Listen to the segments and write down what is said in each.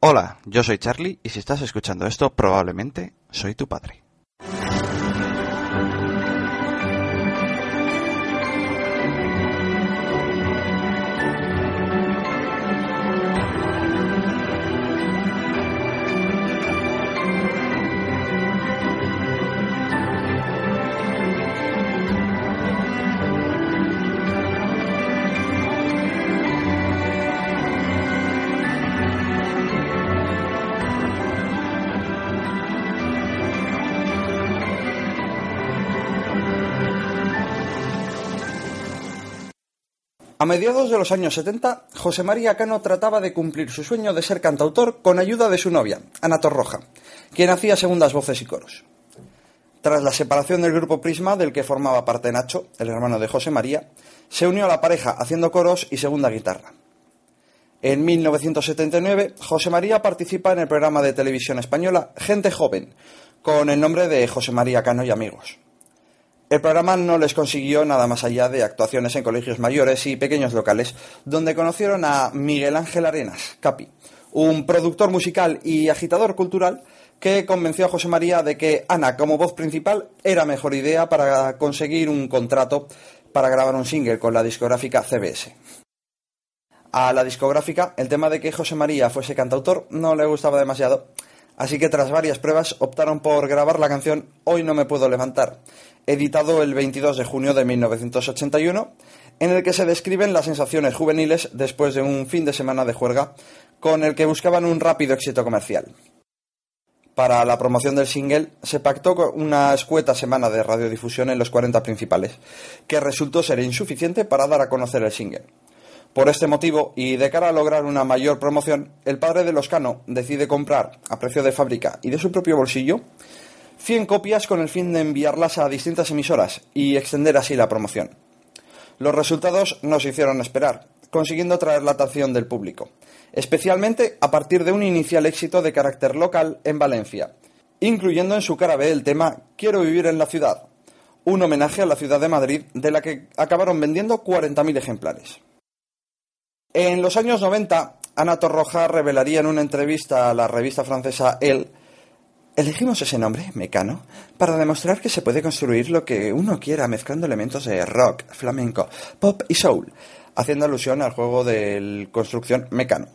Hola, yo soy Charlie y si estás escuchando esto probablemente soy tu padre. A mediados de los años 70, José María Cano trataba de cumplir su sueño de ser cantautor con ayuda de su novia, Ana Torroja, quien hacía segundas voces y coros. Tras la separación del grupo Prisma, del que formaba parte Nacho, el hermano de José María, se unió a la pareja haciendo coros y segunda guitarra. En 1979, José María participa en el programa de televisión española Gente Joven, con el nombre de José María Cano y Amigos. El programa no les consiguió nada más allá de actuaciones en colegios mayores y pequeños locales, donde conocieron a Miguel Ángel Arenas, Capi, un productor musical y agitador cultural que convenció a José María de que Ana como voz principal era mejor idea para conseguir un contrato para grabar un single con la discográfica CBS. A la discográfica el tema de que José María fuese cantautor no le gustaba demasiado, así que tras varias pruebas optaron por grabar la canción Hoy no me puedo levantar, editado el 22 de junio de 1981, en el que se describen las sensaciones juveniles después de un fin de semana de juerga con el que buscaban un rápido éxito comercial. Para la promoción del single se pactó una escueta semana de radiodifusión en los 40 principales, que resultó ser insuficiente para dar a conocer el single. Por este motivo, y de cara a lograr una mayor promoción, el padre de Loscano decide comprar, a precio de fábrica y de su propio bolsillo, 100 copias con el fin de enviarlas a distintas emisoras y extender así la promoción. Los resultados no se hicieron esperar, consiguiendo atraer la atención del público, especialmente a partir de un inicial éxito de carácter local en Valencia, incluyendo en su cara B el tema Quiero vivir en la ciudad, un homenaje a la ciudad de Madrid de la que acabaron vendiendo 40.000 ejemplares. En los años 90, Ana Torroja revelaría en una entrevista a la revista francesa Elle Elegimos ese nombre, Mecano, para demostrar que se puede construir lo que uno quiera mezclando elementos de rock, flamenco, pop y soul, haciendo alusión al juego de construcción Mecano.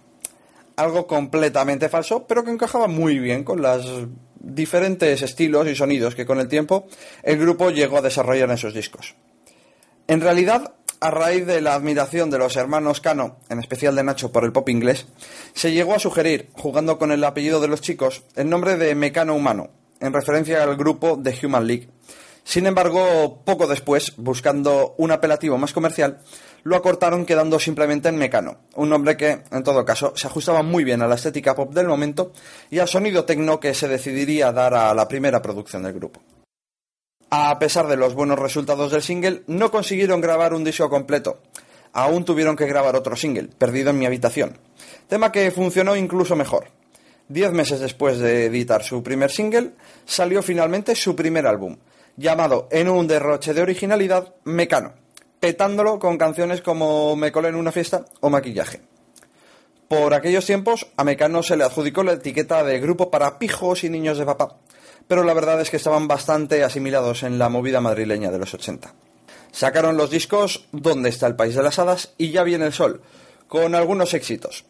Algo completamente falso, pero que encajaba muy bien con los diferentes estilos y sonidos que con el tiempo el grupo llegó a desarrollar en sus discos. En realidad, a raíz de la admiración de los hermanos Cano, en especial de Nacho, por el pop inglés, se llegó a sugerir, jugando con el apellido de los chicos, el nombre de Mecano Humano, en referencia al grupo The Human League. Sin embargo, poco después, buscando un apelativo más comercial, lo acortaron quedando simplemente en Mecano, un nombre que, en todo caso, se ajustaba muy bien a la estética pop del momento y al sonido tecno que se decidiría dar a la primera producción del grupo. A pesar de los buenos resultados del single, no consiguieron grabar un disco completo. Aún tuvieron que grabar otro single, Perdido en mi habitación, tema que funcionó incluso mejor. Diez meses después de editar su primer single, salió finalmente su primer álbum, llamado En un derroche de originalidad, Mecano, petándolo con canciones como Me colé en una fiesta o Maquillaje. Por aquellos tiempos, a Mecano se le adjudicó la etiqueta de grupo para pijos y niños de papá, pero la verdad es que estaban bastante asimilados en la movida madrileña de los 80. Sacaron los discos ¿Dónde está el país de las hadas? y Ya viene el sol, con algunos éxitos.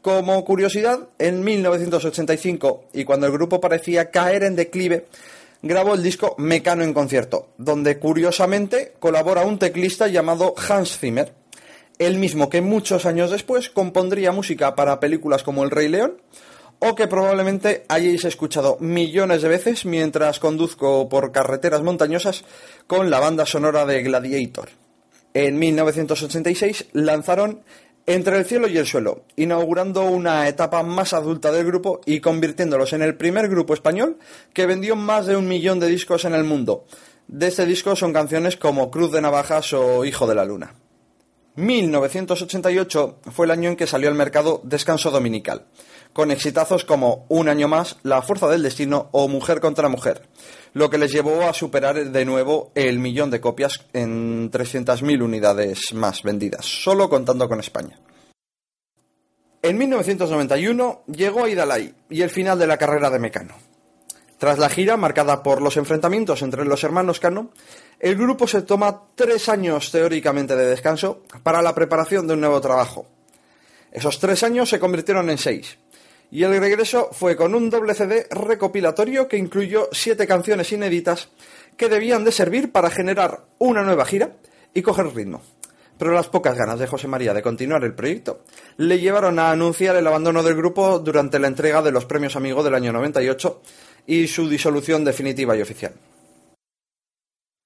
Como curiosidad, en 1985, y cuando el grupo parecía caer en declive, grabó el disco Mecano en concierto, donde curiosamente colabora un teclista llamado Hans Zimmer, el mismo que muchos años después compondría música para películas como El Rey León o que probablemente hayáis escuchado millones de veces mientras conduzco por carreteras montañosas con la banda sonora de Gladiator. En 1986 lanzaron entre el cielo y el suelo, inaugurando una etapa más adulta del grupo y convirtiéndolos en el primer grupo español que vendió más de un millón de discos en el mundo. De este disco son canciones como Cruz de Navajas o Hijo de la Luna. 1988 fue el año en que salió al mercado Descanso Dominical, con exitazos como Un año más, La Fuerza del Destino o Mujer contra Mujer, lo que les llevó a superar de nuevo el millón de copias en 300.000 unidades más vendidas, solo contando con España. En 1991 llegó Idalai y el final de la carrera de Mecano. Tras la gira, marcada por los enfrentamientos entre los hermanos Cano, el grupo se toma tres años teóricamente de descanso para la preparación de un nuevo trabajo. Esos tres años se convirtieron en seis, y el regreso fue con un doble CD recopilatorio que incluyó siete canciones inéditas que debían de servir para generar una nueva gira y coger ritmo. Pero las pocas ganas de José María de continuar el proyecto le llevaron a anunciar el abandono del grupo durante la entrega de los premios Amigo del año 98 y su disolución definitiva y oficial.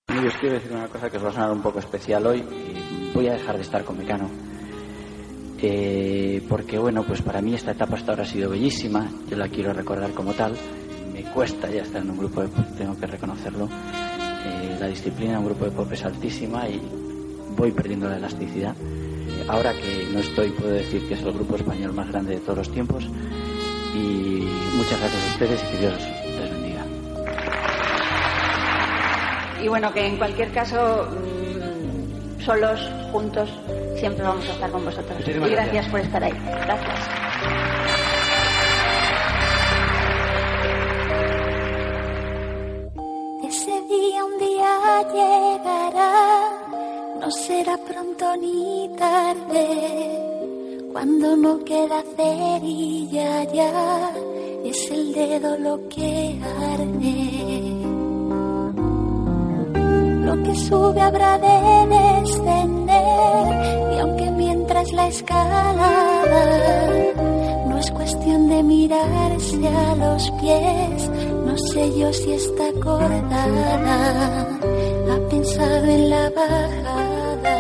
Yo os quiero decir una cosa que os va a sonar un poco especial hoy. Voy a dejar de estar con Mecano. Eh, porque, bueno, pues para mí esta etapa hasta ahora ha sido bellísima. Yo la quiero recordar como tal. Me cuesta ya estar en un grupo de pop, tengo que reconocerlo. Eh, la disciplina en un grupo de pop es altísima y voy perdiendo la elasticidad. Ahora que no estoy, puedo decir que es el grupo español más grande de todos los tiempos. Y muchas gracias a ustedes y que Dios les bendiga. Y bueno, que en cualquier caso, mm, solos, juntos, siempre vamos a estar con vosotros. Muchísimas y gracias, gracias. por estar ahí. Gracias. Ese día un día llegará, no será pronto ni tarde, cuando no queda cerilla ya, es el dedo lo que arde. Lo que sube habrá de descender, y aunque mientras la escalada no es cuestión de mirarse a los pies, no sé yo si está acordada, ha pensado en la bajada.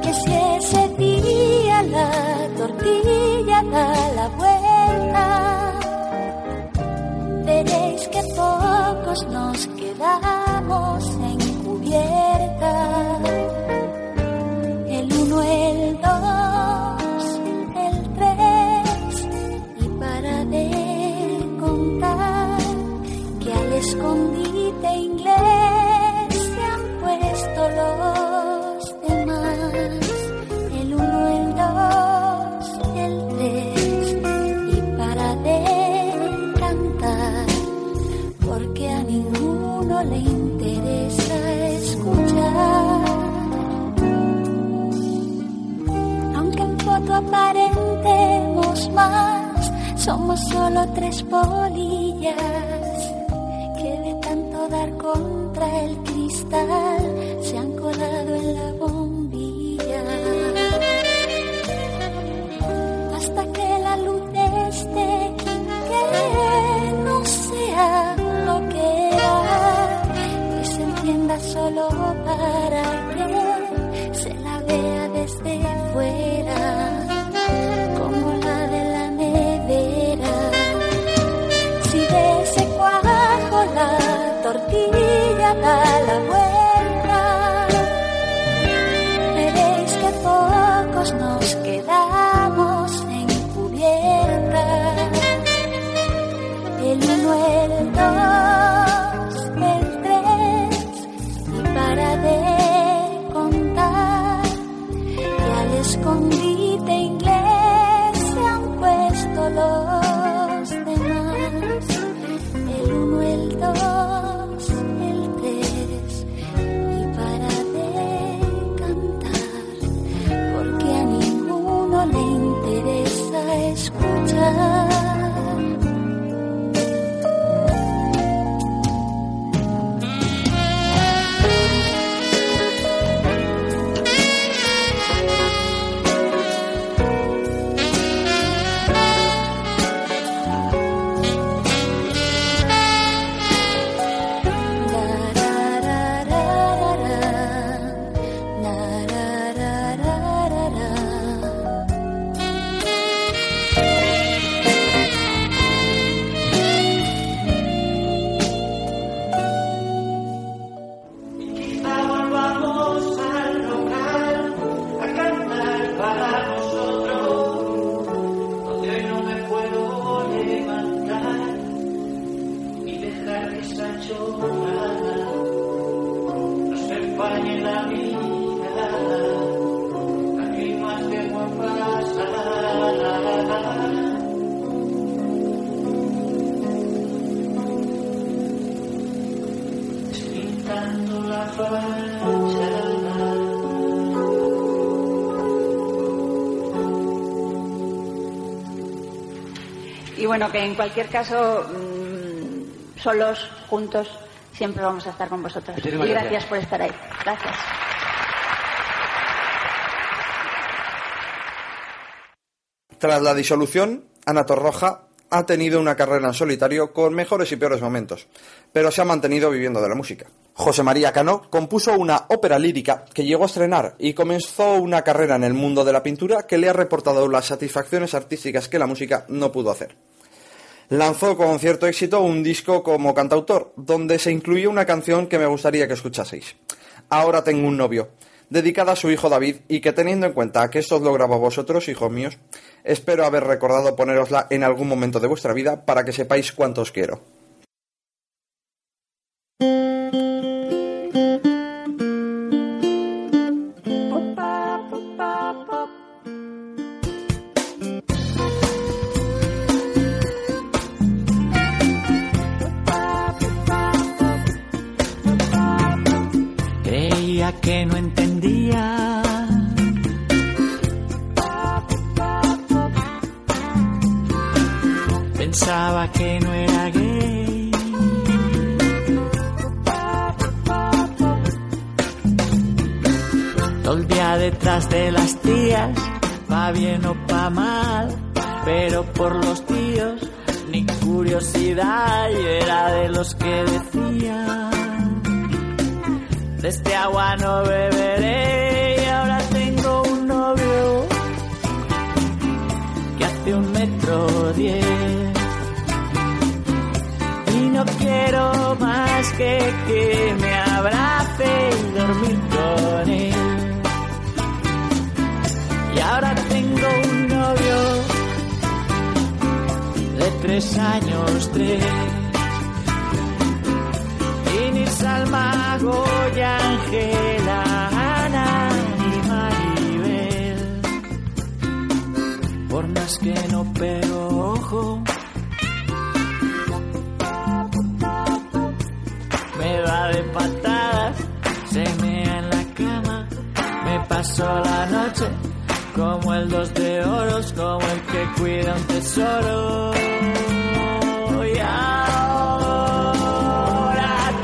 Que si ese día la tortilla da la vuelta, veréis que pocos nos quedamos solo tres polillas que de tanto dar contra el cristal bueno, que en cualquier caso, mm, solos, juntos, siempre vamos a estar con vosotros. Y gracias gracias. por estar ahí. Gracias. Tras la disolución, Ana Torroja ha tenido una carrera en solitario con mejores y peores momentos, pero se ha mantenido viviendo de la música. José María Cano compuso una ópera lírica que llegó a estrenar y comenzó una carrera en el mundo de la pintura que le ha reportado las satisfacciones artísticas que la música no pudo hacer. Lanzó con cierto éxito un disco como cantautor, donde se incluye una canción que me gustaría que escuchaseis. Ahora tengo un novio, dedicada a su hijo David, y que teniendo en cuenta que esto os lo grabo vosotros, hijos míos, espero haber recordado ponerosla en algún momento de vuestra vida para que sepáis cuánto os quiero. Que no entendía. Me paso la noche como el dos de oros, como el que cuida un tesoro. Y ahora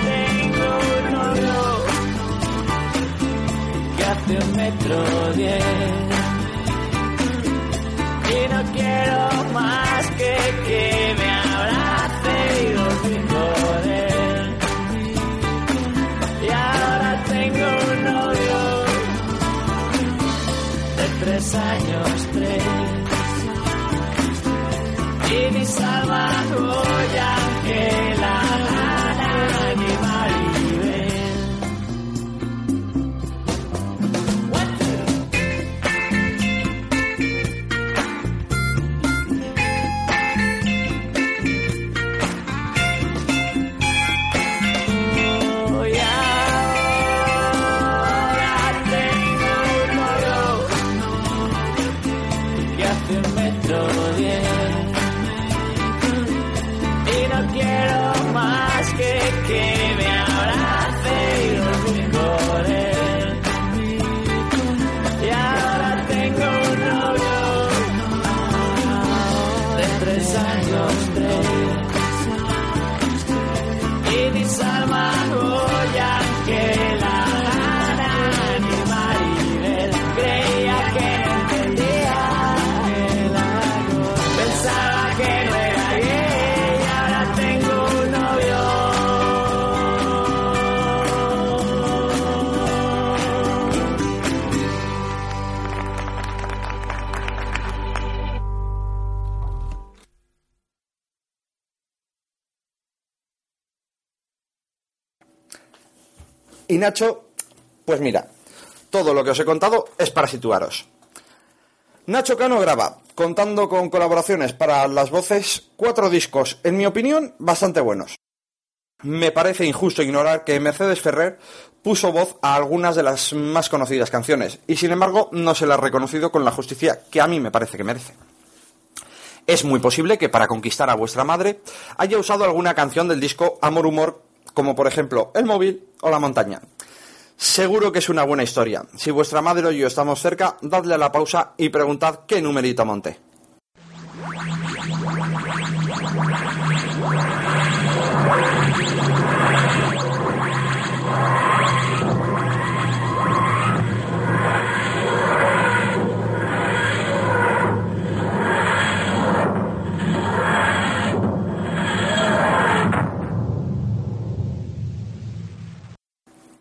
tengo un novio que hace un metro diez años tres. Y ni Salma, Goya, Nacho, pues mira, todo lo que os he contado es para situaros. Nacho Cano graba, contando con colaboraciones para las voces, cuatro discos, en mi opinión, bastante buenos. me parece injusto ignorar que Mercedes Ferrer puso voz a algunas de las más conocidas canciones y sin embargo no se la ha reconocido con la justicia que a mí me parece que merece. Es muy posible que para conquistar a vuestra madre haya usado alguna canción del disco Amor Humor, como por ejemplo El Móvil o La Montaña. Seguro que es una buena historia. Si vuestra madre o yo estamos cerca, dadle a la pausa y preguntad qué numerito monté.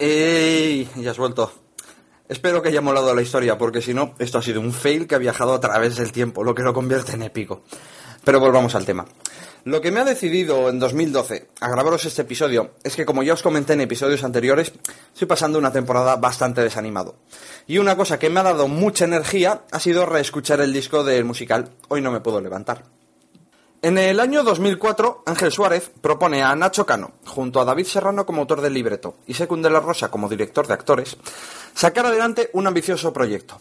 ¡Ey! Ya has vuelto. Espero que haya molado la historia, porque si no, esto ha sido un fail que ha viajado a través del tiempo, lo que lo convierte en épico. Pero volvamos al tema. Lo que me ha decidido en 2012 a grabaros este episodio es que, como ya os comenté en episodios anteriores, estoy pasando una temporada bastante desanimado. Y una cosa que me ha dado mucha energía ha sido reescuchar el disco del musical Hoy no me puedo levantar. En el año 2004, Ángel Suárez propone a Nacho Cano, junto a David Serrano como autor del libreto y Secund de la Rosa como director de actores, sacar adelante un ambicioso proyecto.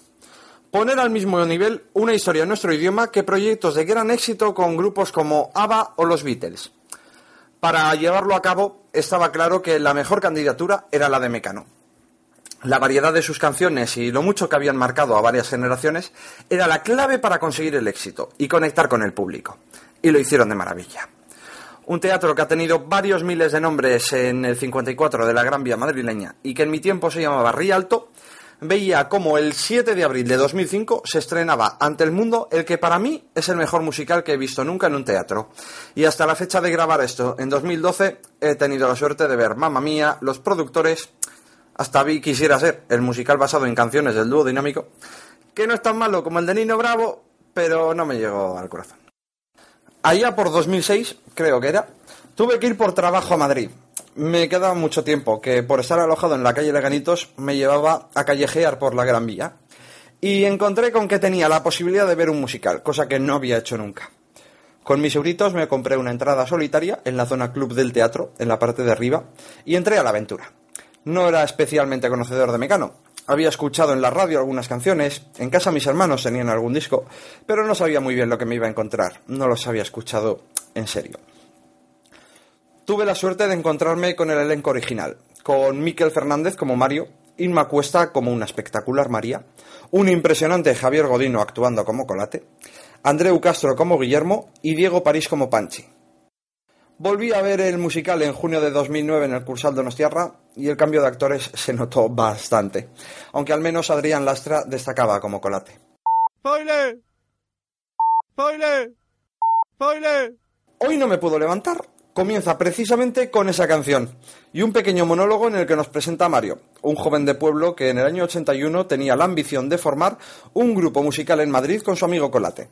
Poner al mismo nivel una historia en nuestro idioma que proyectos de gran éxito con grupos como ABBA o los Beatles. Para llevarlo a cabo, estaba claro que la mejor candidatura era la de Mecano. La variedad de sus canciones y lo mucho que habían marcado a varias generaciones era la clave para conseguir el éxito y conectar con el público y lo hicieron de maravilla. Un teatro que ha tenido varios miles de nombres en el 54 de la Gran Vía madrileña y que en mi tiempo se llamaba Rialto, veía como el 7 de abril de 2005 se estrenaba ante el mundo el que para mí es el mejor musical que he visto nunca en un teatro. Y hasta la fecha de grabar esto, en 2012, he tenido la suerte de ver Mamma Mía, los productores, hasta vi Quisiera ser, el musical basado en canciones del dúo dinámico, que no es tan malo como el de Nino Bravo, pero no me llegó al corazón. Allá por 2006, creo que era, tuve que ir por trabajo a Madrid. Me quedaba mucho tiempo, que por estar alojado en la calle Leganitos me llevaba a callejear por la Gran Vía. Y encontré con que tenía la posibilidad de ver un musical, cosa que no había hecho nunca. Con mis euritos me compré una entrada solitaria en la zona club del teatro, en la parte de arriba, y entré a la aventura. No era especialmente conocedor de Mecano, había escuchado en la radio algunas canciones, en casa mis hermanos tenían algún disco, pero no sabía muy bien lo que me iba a encontrar, no los había escuchado en serio. Tuve la suerte de encontrarme con el elenco original, con Miquel Fernández como Mario, Inma Cuesta como una espectacular María, un impresionante Javier Godino actuando como Colate, Andreu Castro como Guillermo y Diego París como Panchi. Volví a ver el musical en junio de 2009 en el Cursal Donostiarra y el cambio de actores se notó bastante, aunque al menos Adrián Lastra destacaba como colate. ¡Spoiler! ¡Spoiler! ¡Spoiler! Hoy no me puedo levantar. Comienza precisamente con esa canción y un pequeño monólogo en el que nos presenta a Mario, un joven de pueblo que en el año 81 tenía la ambición de formar un grupo musical en Madrid con su amigo Colate.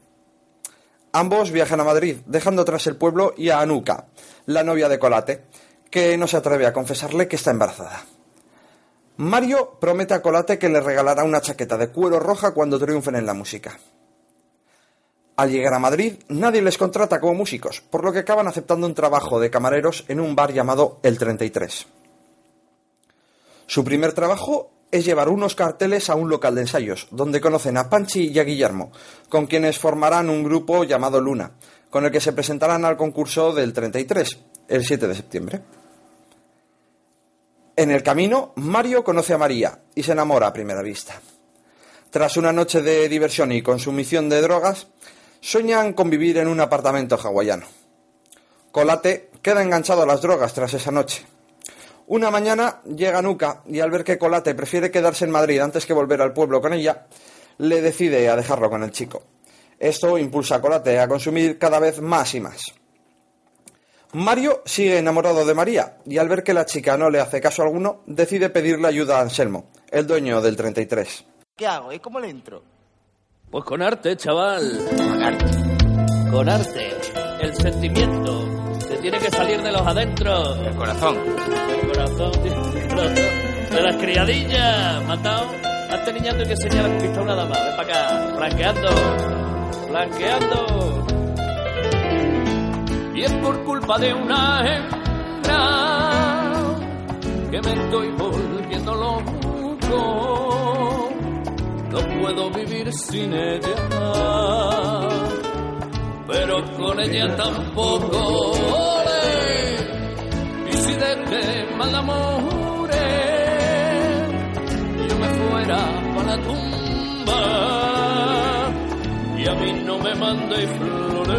Ambos viajan a Madrid, dejando tras el pueblo y a Anuka, la novia de Colate, que no se atreve a confesarle que está embarazada. Mario promete a Colate que le regalará una chaqueta de cuero roja cuando triunfen en la música. Al llegar a Madrid, nadie les contrata como músicos, por lo que acaban aceptando un trabajo de camareros en un bar llamado El 33. Su primer trabajo es llevar unos carteles a un local de ensayos, donde conocen a Panchi y a Guillermo, con quienes formarán un grupo llamado Luna, con el que se presentarán al concurso del 33, el 7 de septiembre. En el camino, Mario conoce a María y se enamora a primera vista. Tras una noche de diversión y consumición de drogas, sueñan con vivir en un apartamento hawaiano. Colate queda enganchado a las drogas tras esa noche. Una mañana llega Nuca y al ver que Colate prefiere quedarse en Madrid antes que volver al pueblo con ella, le decide a dejarlo con el chico. Esto impulsa a Colate a consumir cada vez más y más. Mario sigue enamorado de María y al ver que la chica no le hace caso alguno, decide pedirle ayuda a Anselmo, el dueño del 33. ¿Qué hago? ¿Y cómo le entro? Pues con arte, chaval. Con arte. Con arte. El sentimiento. Te tiene que salir de los adentros. El corazón. El corazón, tío, el corazón. De las criadillas. Matado. A este niñato hay que enseñar a conquistar una dama. Ven para acá. Blanqueando. Blanqueando. Y es por culpa de una hembra que me estoy volviendo loco. No puedo vivir sin ella, pero con ella tampoco. Y si de que mal amores yo me fuera para la tumba a mí no me mande flores.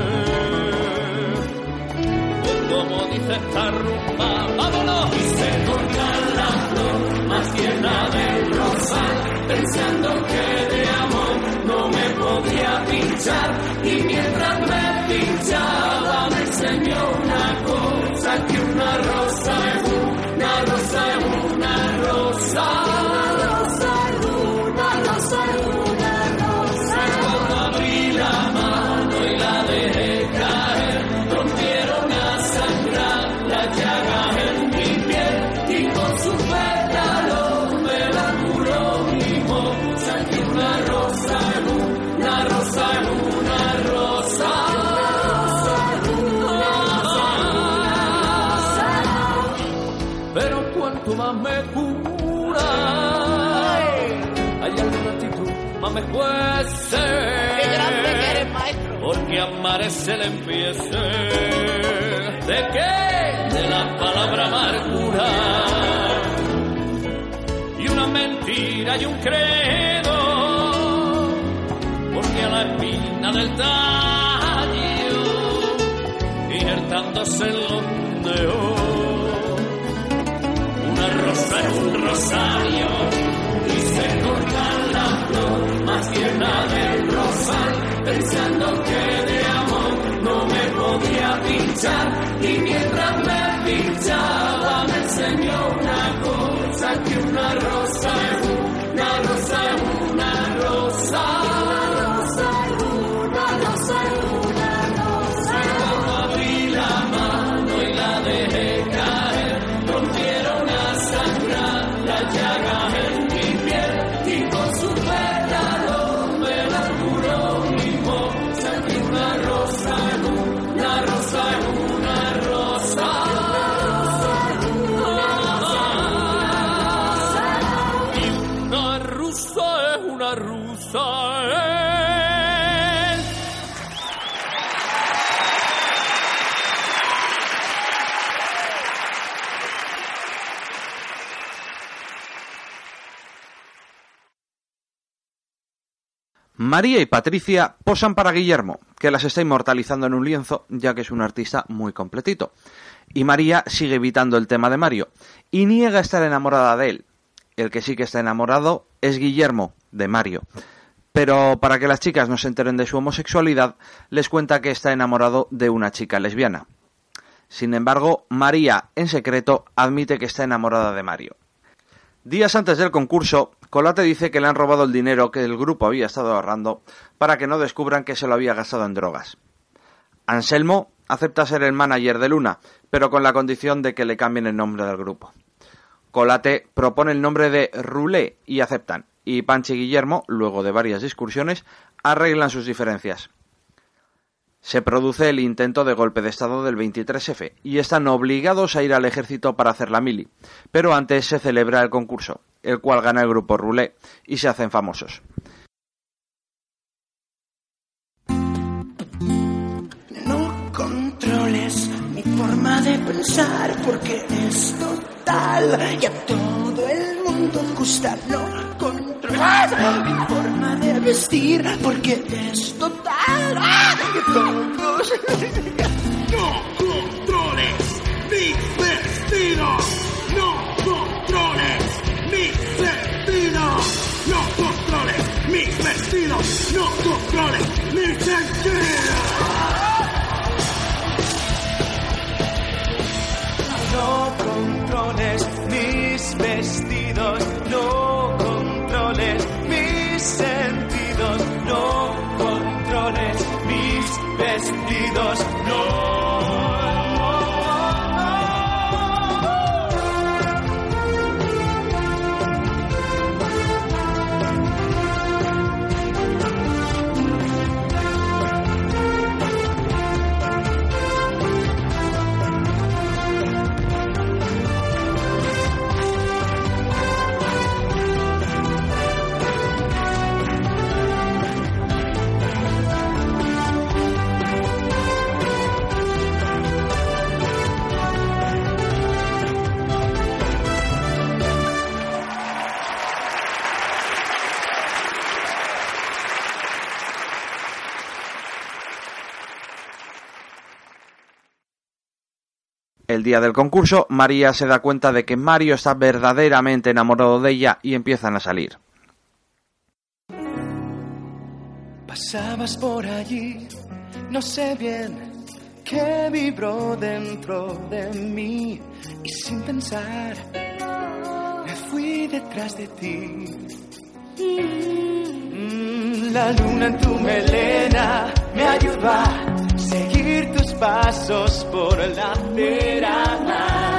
Pues como dice esta rumba, vámonos. Y se corta la flor más tierna del rosal, pensando que de amor no me podía pinchar. Y mientras me pinchaba Porque amarse le empiece. ¿De qué? De la palabra amargura. Y una mentira y un credo. Porque a la espina del tallo, injertándose en los dedos una rosa en un rosario y se corta la flor más tierna del rosal pensando podía pinchar María y Patricia posan para Guillermo, que las está inmortalizando en un lienzo, ya que es un artista muy completito. Y María sigue evitando el tema de Mario, y niega estar enamorada de él. El que sí que está enamorado es Guillermo, de Mario. Pero para que las chicas no se enteren de su homosexualidad, les cuenta que está enamorado de una chica lesbiana. Sin embargo, María, en secreto, admite que está enamorada de Mario. Días antes del concurso, Colate dice que le han robado el dinero que el grupo había estado ahorrando para que no descubran que se lo había gastado en drogas. Anselmo acepta ser el manager de Luna, pero con la condición de que le cambien el nombre del grupo. Colate propone el nombre de Roulé y aceptan, y Panchi y Guillermo, luego de varias discusiones, arreglan sus diferencias. Se produce el intento de golpe de Estado del 23F y están obligados a ir al ejército para hacer la mili, pero antes se celebra el concurso, el cual gana el grupo Roulé y se hacen famosos. No controles mi forma de pensar porque es total y a todo el mundo gusta. No controles mi forma de vestir porque es total ¡Ah! a todos. No controles mis vestidos. No controles mis vestidos. No controles mis vestidos. No controles mis vestidos. No controles mis vestidos, vestidos, no. El día del concurso, María se da cuenta de que Mario está verdaderamente enamorado de ella y empiezan a salir. Pasabas por allí, no sé bien qué vibró dentro de mí y sin pensar me fui detrás de ti. Mm, la luna en tu melena me ayuda a seguir tus pasos por la verana.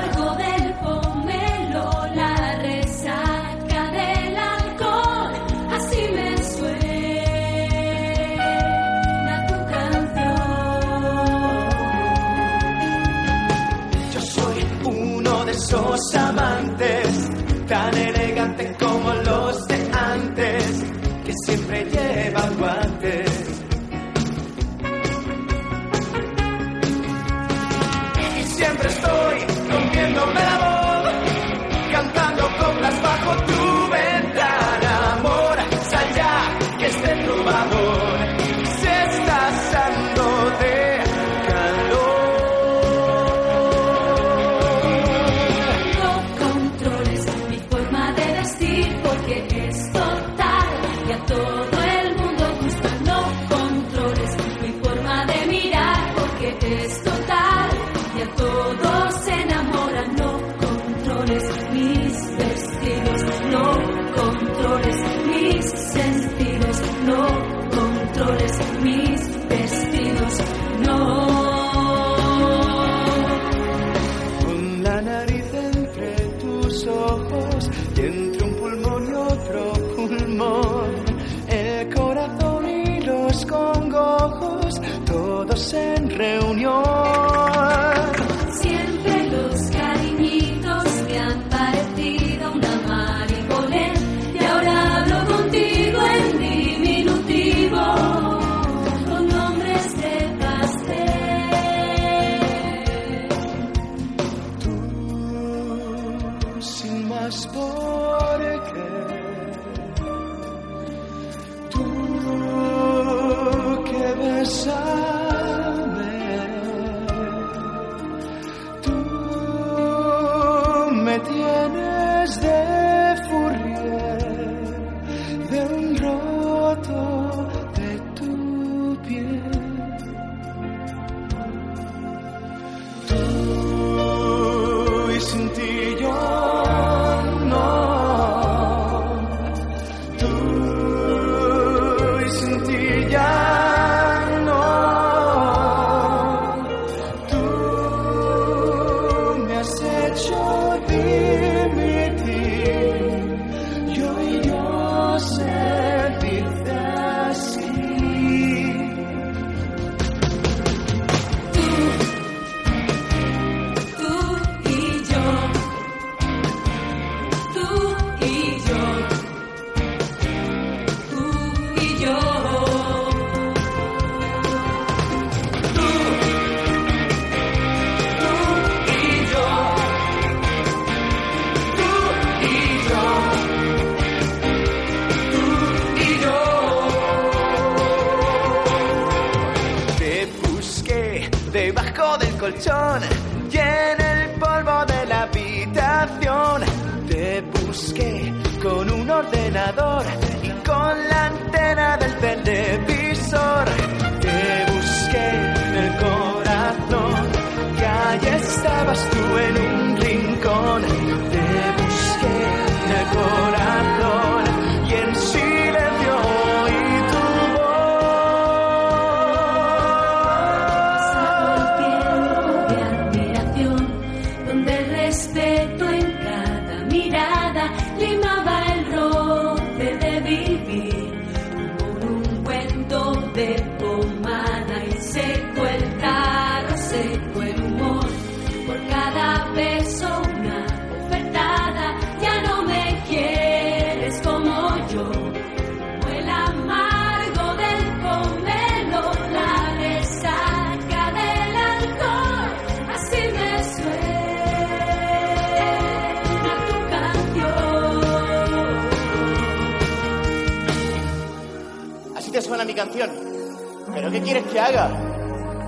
¿Pero qué quieres que haga?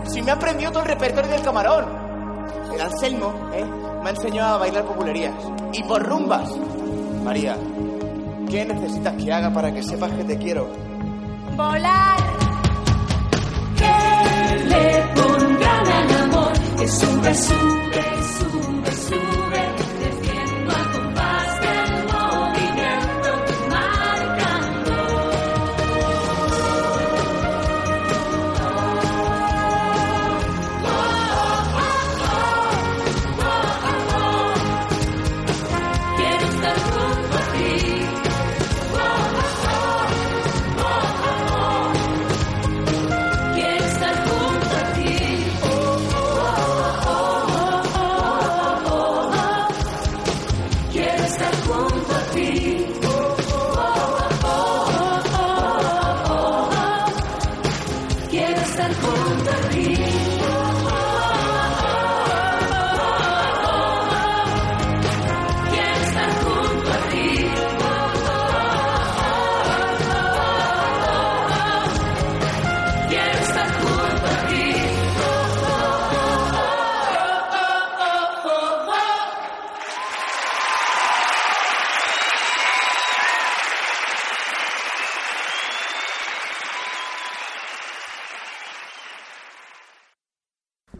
Si me ha aprendido todo el repertorio del camarón. El Anselmo, ¿eh? Me ha enseñado a bailar populerías. Y por rumbas. María, ¿qué necesitas que haga para que sepas que te quiero? Volar. Que le pongan al amor. Que sube, sube.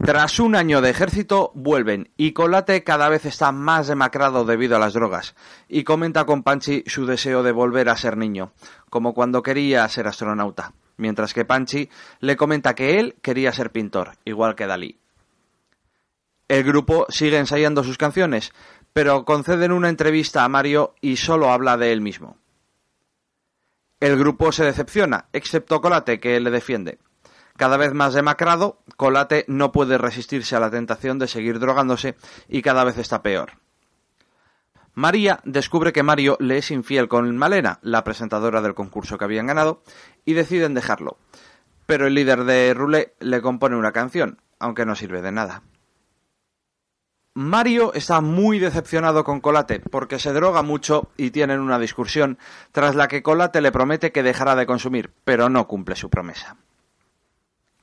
Tras un año de ejército, vuelven y Colate cada vez está más demacrado debido a las drogas y comenta con Panchi su deseo de volver a ser niño, como cuando quería ser astronauta, mientras que Panchi le comenta que él quería ser pintor, igual que Dalí. El grupo sigue ensayando sus canciones, pero conceden una entrevista a Mario y solo habla de él mismo. El grupo se decepciona, excepto Colate, que le defiende. Cada vez más demacrado, Colate no puede resistirse a la tentación de seguir drogándose y cada vez está peor. María descubre que Mario le es infiel con Malena, la presentadora del concurso que habían ganado, y deciden dejarlo. Pero el líder de Roulé le compone una canción, aunque no sirve de nada. Mario está muy decepcionado con Colate porque se droga mucho y tienen una discusión tras la que Colate le promete que dejará de consumir, pero no cumple su promesa.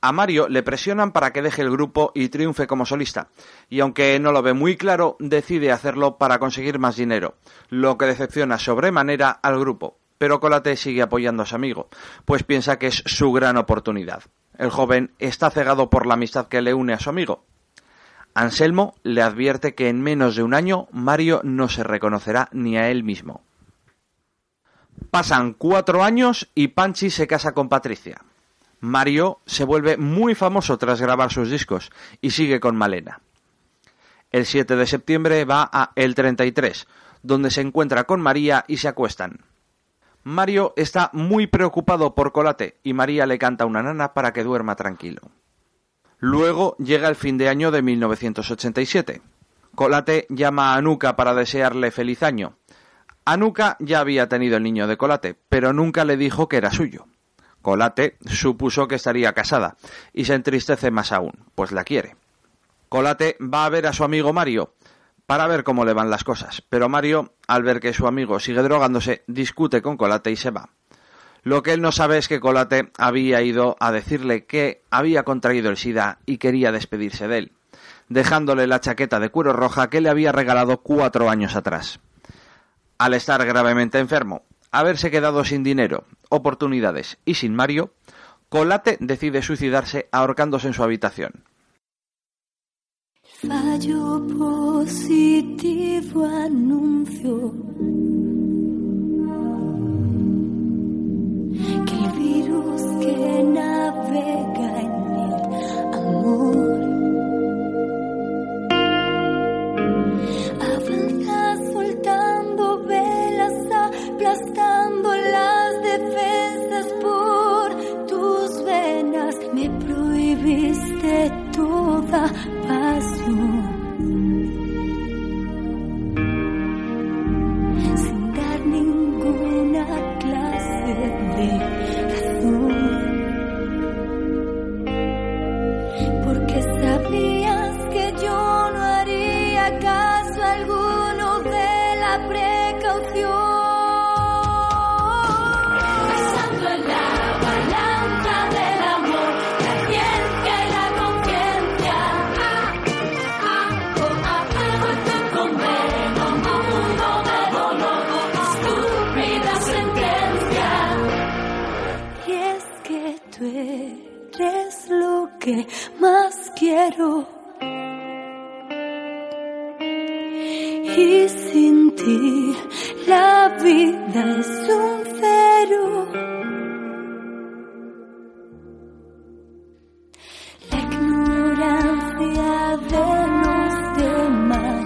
A Mario le presionan para que deje el grupo y triunfe como solista, y aunque no lo ve muy claro, decide hacerlo para conseguir más dinero, lo que decepciona sobremanera al grupo. Pero Colate sigue apoyando a su amigo, pues piensa que es su gran oportunidad. El joven está cegado por la amistad que le une a su amigo. Anselmo le advierte que en menos de un año Mario no se reconocerá ni a él mismo. Pasan cuatro años y Panchi se casa con Patricia. Mario se vuelve muy famoso tras grabar sus discos y sigue con Malena. El 7 de septiembre va a El 33, donde se encuentra con María y se acuestan. Mario está muy preocupado por Colate y María le canta una nana para que duerma tranquilo. Luego llega el fin de año de 1987. Colate llama a Anuka para desearle feliz año. Anuka ya había tenido el niño de Colate, pero nunca le dijo que era suyo. Colate supuso que estaría casada y se entristece más aún, pues la quiere. Colate va a ver a su amigo Mario para ver cómo le van las cosas, pero Mario, al ver que su amigo sigue drogándose, discute con Colate y se va. Lo que él no sabe es que Colate había ido a decirle que había contraído el SIDA y quería despedirse de él, dejándole la chaqueta de cuero roja que le había regalado cuatro años atrás. Al estar gravemente enfermo, haberse quedado sin dinero, oportunidades y sin Mario, Colate decide suicidarse ahorcándose en su habitación. Fallo positivo anuncio que el virus que navega en el amor es un cero. La ignorancia de los demás.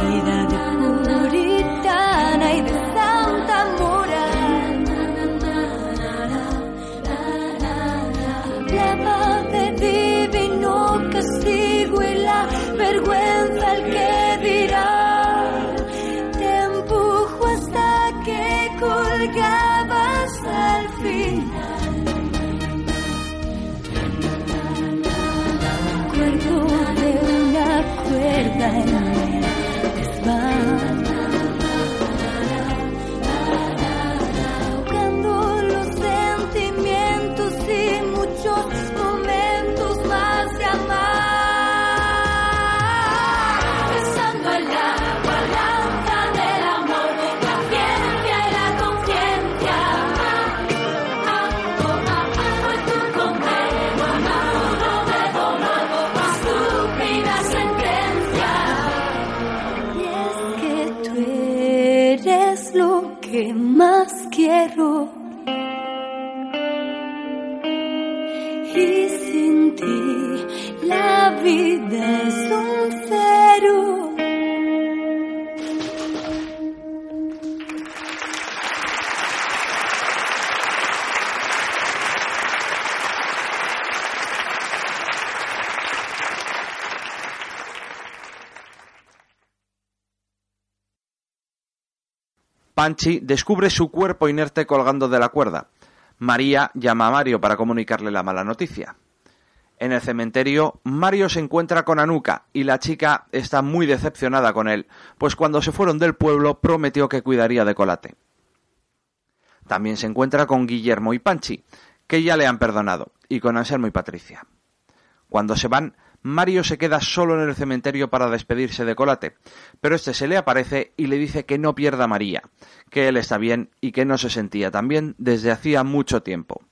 Vida de puritana y de santa moral. Hablaba de divino castigo y la vergüenza el que Panchi descubre su cuerpo inerte colgando de la cuerda. María llama a Mario para comunicarle la mala noticia. En el cementerio, Mario se encuentra con Anuka y la chica está muy decepcionada con él, pues cuando se fueron del pueblo prometió que cuidaría de Colate. También se encuentra con Guillermo y Panchi, que ya le han perdonado, y con Anselmo y Patricia. Cuando se van, Mario se queda solo en el cementerio para despedirse de Colate, pero este se le aparece y le dice que no pierda a María, que él está bien y que no se sentía tan bien desde hacía mucho tiempo.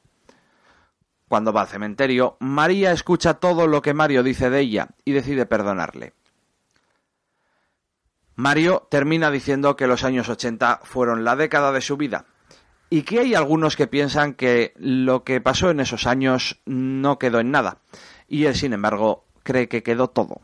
Cuando va al cementerio, María escucha todo lo que Mario dice de ella y decide perdonarle. Mario termina diciendo que los años 80 fueron la década de su vida y que hay algunos que piensan que lo que pasó en esos años no quedó en nada y él, sin embargo, cree que quedó todo.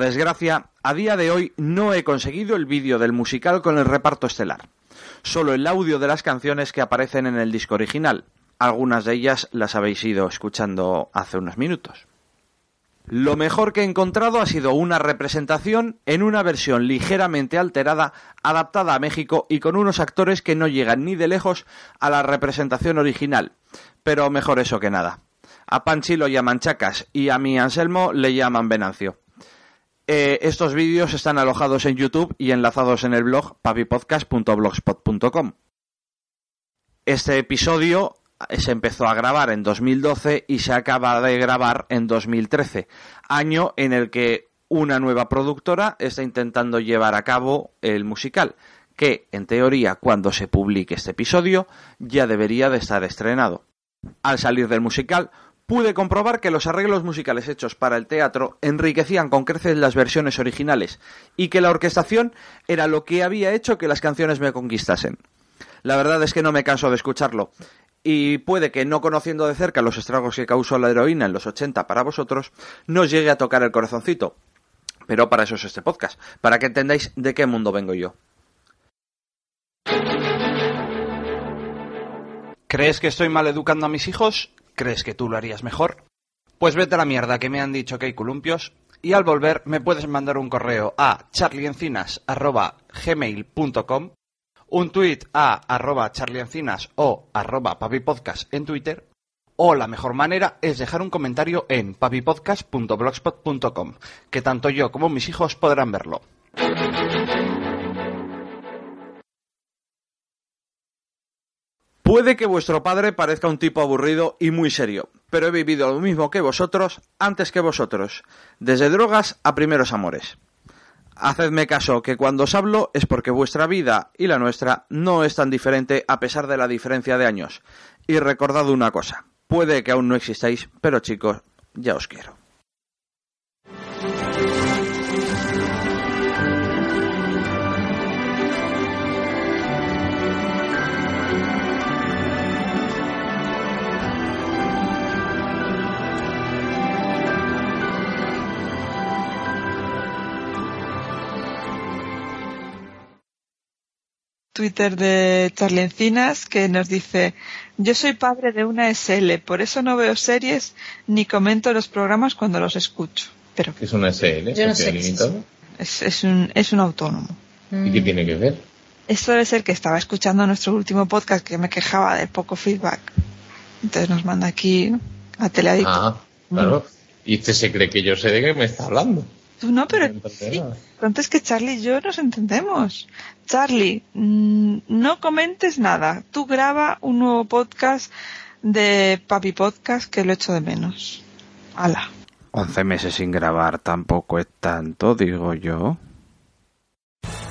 Desgracia, a día de hoy no he conseguido el vídeo del musical con el reparto estelar, solo el audio de las canciones que aparecen en el disco original. Algunas de ellas las habéis ido escuchando hace unos minutos. Lo mejor que he encontrado ha sido una representación en una versión ligeramente alterada, adaptada a México y con unos actores que no llegan ni de lejos a la representación original. Pero mejor eso que nada. A Panchi lo llaman Chacas y a mi Anselmo le llaman Venancio. Eh, estos vídeos están alojados en YouTube y enlazados en el blog papipodcast.blogspot.com. Este episodio se empezó a grabar en 2012 y se acaba de grabar en 2013, año en el que una nueva productora está intentando llevar a cabo el musical, que en teoría cuando se publique este episodio ya debería de estar estrenado. Al salir del musical, pude comprobar que los arreglos musicales hechos para el teatro enriquecían con creces las versiones originales y que la orquestación era lo que había hecho que las canciones me conquistasen. La verdad es que no me canso de escucharlo y puede que no conociendo de cerca los estragos que causó la heroína en los 80 para vosotros, no llegue a tocar el corazoncito. Pero para eso es este podcast, para que entendáis de qué mundo vengo yo. ¿Crees que estoy mal educando a mis hijos? ¿Crees que tú lo harías mejor? Pues vete a la mierda que me han dicho que hay columpios y al volver me puedes mandar un correo a charliencinas.gmail.com un tweet a arroba charliencinas o arroba papipodcast en Twitter, o la mejor manera es dejar un comentario en papipodcast.blogspot.com, que tanto yo como mis hijos podrán verlo. Puede que vuestro padre parezca un tipo aburrido y muy serio, pero he vivido lo mismo que vosotros antes que vosotros, desde drogas a primeros amores. Hacedme caso, que cuando os hablo es porque vuestra vida y la nuestra no es tan diferente a pesar de la diferencia de años. Y recordad una cosa, puede que aún no existáis, pero chicos, ya os quiero. Twitter de Charlie Encinas que nos dice yo soy padre de una SL, por eso no veo series ni comento los programas cuando los escucho. Pero ¿Es una SL? Yo no sé ¿Sociedad qué es limitada? es, es un, es un autónomo. ¿Y qué tiene que ver? Esto debe ser que estaba escuchando nuestro último podcast que me quejaba del poco feedback. Entonces nos manda aquí a Teleadicto. Ah, claro. Y usted se cree que yo sé de qué me está hablando. Tú no, pero Entonces, sí. nada. Pronto es que Charlie y yo nos entendemos. Charlie, mm, no comentes nada. Tú graba un nuevo podcast de Papi Podcast que lo echo de menos. Ala. 11 meses sin grabar tampoco es tanto, digo yo.